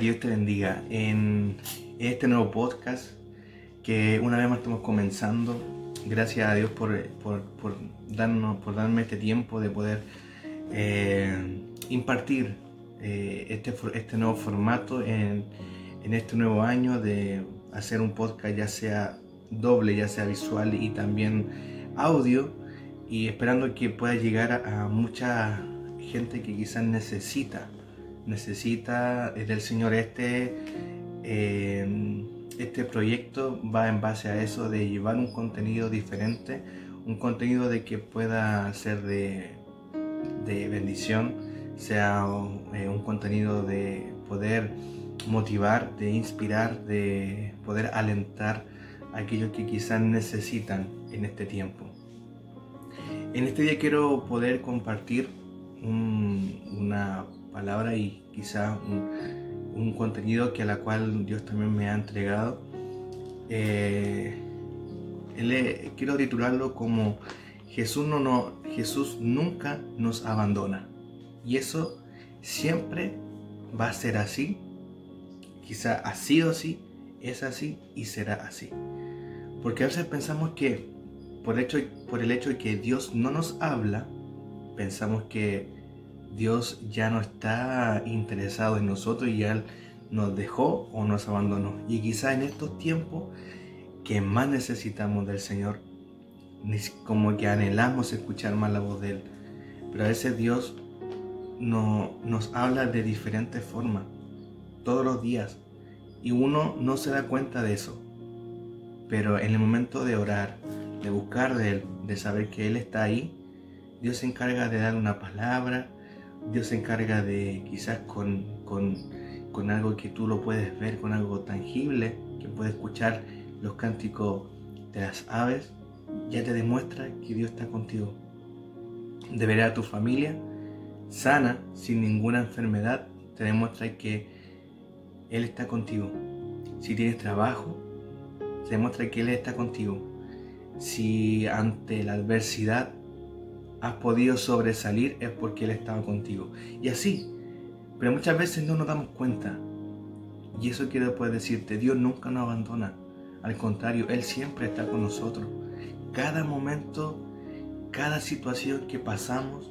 que Dios te bendiga en este nuevo podcast que una vez más estamos comenzando. Gracias a Dios por, darnos, por darme este tiempo de poder eh, impartir eh, este, este nuevo formato en, este nuevo año de hacer un podcast ya sea doble, ya sea visual y también audio y esperando que pueda llegar a mucha gente que quizás necesita necesita del Señor este, eh, este proyecto va en base a eso de llevar un contenido diferente, un contenido de que pueda ser de, bendición, sea eh, un contenido de poder motivar, de inspirar, de poder alentar a aquellos que quizás necesitan en este tiempo. En este día quiero poder compartir una palabra y quizá un, contenido que a la cual Dios también me ha entregado. Eh, quiero titularlo como Jesús, no, no, Jesús nunca nos abandona. Y eso siempre va a ser así. Quizá ha sido así, es así y será así. Porque a veces pensamos que por, hecho, por el hecho de que Dios no nos habla, pensamos que Dios ya no está interesado en nosotros y ya nos dejó o nos abandonó. Y quizá en estos tiempos que más necesitamos del Señor, como que anhelamos escuchar más la voz de Él. Pero a veces Dios no, nos habla de diferentes formas, todos los días, y uno no se da cuenta de eso. Pero en el momento de orar, de buscar de Él, de saber que Él está ahí, Dios se encarga de dar una palabra, Dios se encarga de quizás con, con, algo que tú lo puedes ver, con algo tangible, que puedes escuchar los cánticos de las aves, ya te demuestra que Dios está contigo. De ver a tu familia sana, sin ninguna enfermedad, te demuestra que Él está contigo. Si tienes trabajo, te demuestra que Él está contigo. Si ante la adversidad has podido sobresalir es porque Él estaba contigo. Y así, pero muchas veces no nos damos cuenta. Y eso quiero poder decirte, Dios nunca nos abandona. Al contrario, Él siempre está con nosotros. Cada momento, cada situación que pasamos,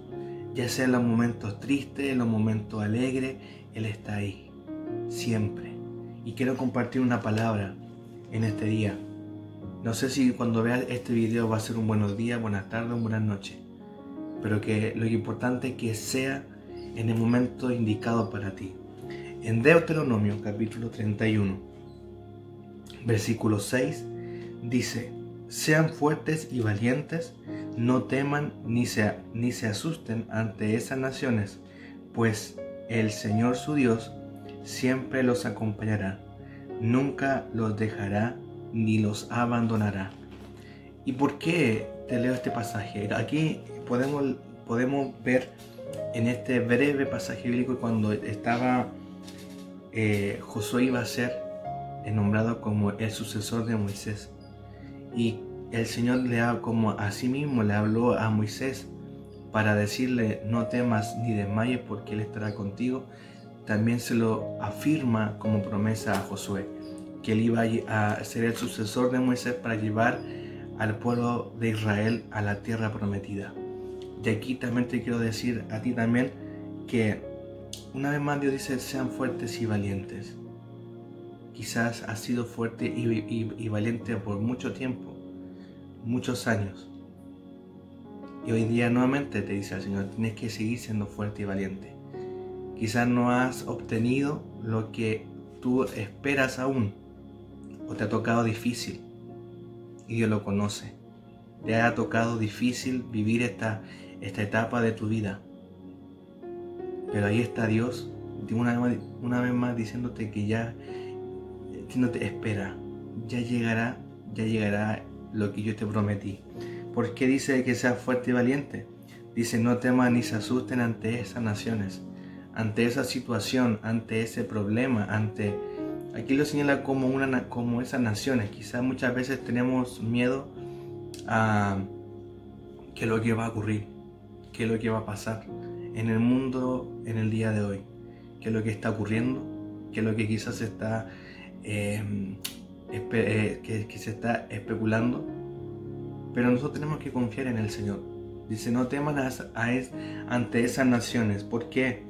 ya sea en los momentos tristes, en los momentos alegres, Él está ahí. Siempre. Y quiero compartir una palabra en este día. No sé si cuando veas este video va a ser un buenos días, buenas tardes buenas noches pero que lo importante es que sea en el momento indicado para ti. En Deuteronomio capítulo 31, versículo 6, dice, sean fuertes y valientes, no teman ni se, ni se asusten ante esas naciones, pues el Señor su Dios siempre los acompañará, nunca los dejará ni los abandonará. ¿Y por qué te leo este pasaje? Aquí podemos, podemos ver en este breve pasaje bíblico cuando estaba eh, Josué iba a ser nombrado como el sucesor de Moisés. Y el Señor le ha, como a sí mismo le habló a Moisés para decirle no temas ni desmayes porque Él estará contigo. También se lo afirma como promesa a Josué, que él iba a ser el sucesor de Moisés para llevar al pueblo de Israel a la tierra prometida. Y aquí también te quiero decir a ti también que una vez más Dios dice sean fuertes y valientes. Quizás has sido fuerte y, valiente por mucho tiempo, muchos años. Y hoy día nuevamente te dice el Señor, tienes que seguir siendo fuerte y valiente. Quizás no has obtenido lo que tú esperas aún o te ha tocado difícil y Dios lo conoce. Te ha tocado difícil vivir esta, esta etapa de tu vida. Pero ahí está Dios, una, una vez más diciéndote que ya, te espera, ya llegará, ya llegará lo que yo te prometí. ¿Por qué dice que seas fuerte y valiente? Dice, no temas ni se asusten ante esas naciones, ante esa situación, ante ese problema, ante... Aquí lo señala como, una, como esas naciones. Quizás muchas veces tenemos miedo a que lo que va a ocurrir qué es lo que va a pasar en el mundo en el día de hoy, qué es lo que está ocurriendo, que lo que quizás está, em, eh, que, se está especulando, pero nosotros tenemos que confiar en el Señor. Dice, no teman a, ante esas naciones. ¿Por qué?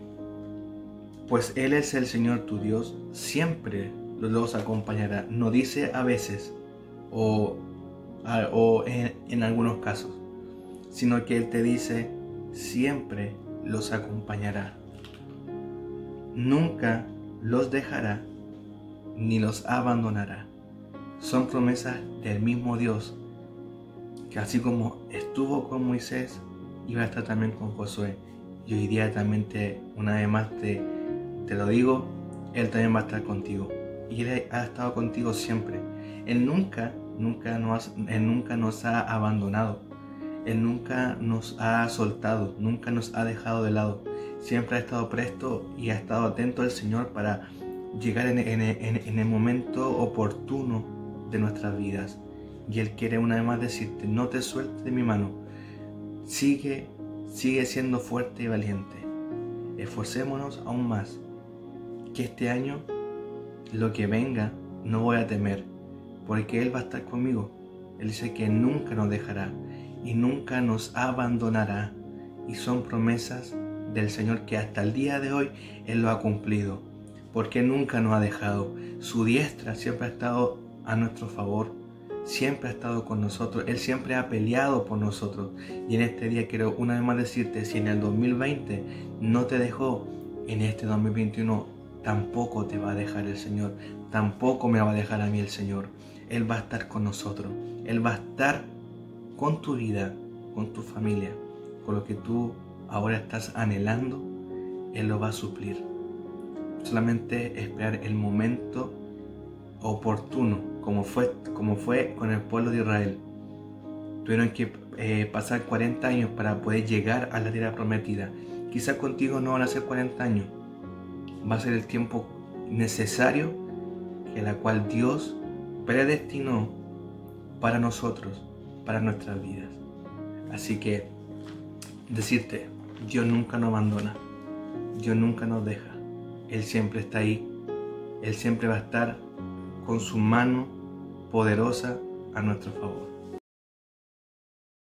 Pues Él es el Señor tu Dios, siempre los acompañará. No dice a veces o, o en, en algunos casos, sino que Él te dice, siempre los acompañará. Nunca los dejará ni los abandonará. Son promesas del mismo Dios que así como estuvo con Moisés, iba a estar también con Josué. Y hoy día también te, una vez más te, te lo digo, Él también va a estar contigo. Y Él ha estado contigo siempre. Él nunca, nunca él nunca nos ha abandonado. Él nunca nos ha soltado, nunca nos ha dejado de lado. Siempre ha estado presto y ha estado atento al Señor para llegar en, el momento oportuno de nuestras vidas. Y Él quiere una vez más decirte, no te sueltes de mi mano. Sigue, sigue siendo fuerte y valiente. Esforcémonos aún más. Que este año, lo que venga, no voy a temer, porque Él va a estar conmigo. Él dice que nunca nos dejará y nunca nos abandonará. Y son promesas del Señor que hasta el día de hoy Él lo ha cumplido. Porque nunca nos ha dejado. Su diestra siempre ha estado a nuestro favor. Siempre ha estado con nosotros. Él siempre ha peleado por nosotros. Y en este día quiero una vez más decirte, si en el 2020 no te dejó, en este 2021 tampoco te va a dejar el Señor. Tampoco me va a dejar a mí el Señor. Él va a estar con nosotros. Él va a estar con tu vida, con tu familia, con lo que tú ahora estás anhelando, Él lo va a suplir. Solamente esperar el momento oportuno, como fue, como fue con el pueblo de Israel. Tuvieron que eh, pasar 40 años para poder llegar a la tierra prometida. Quizás contigo no van a ser 40 años. Va a ser el tiempo necesario que la cual Dios predestinó para nosotros para nuestras vidas. Así que decirte, Dios nunca nos abandona, Dios nunca nos deja, Él siempre está ahí, Él siempre va a estar con su mano poderosa a nuestro favor.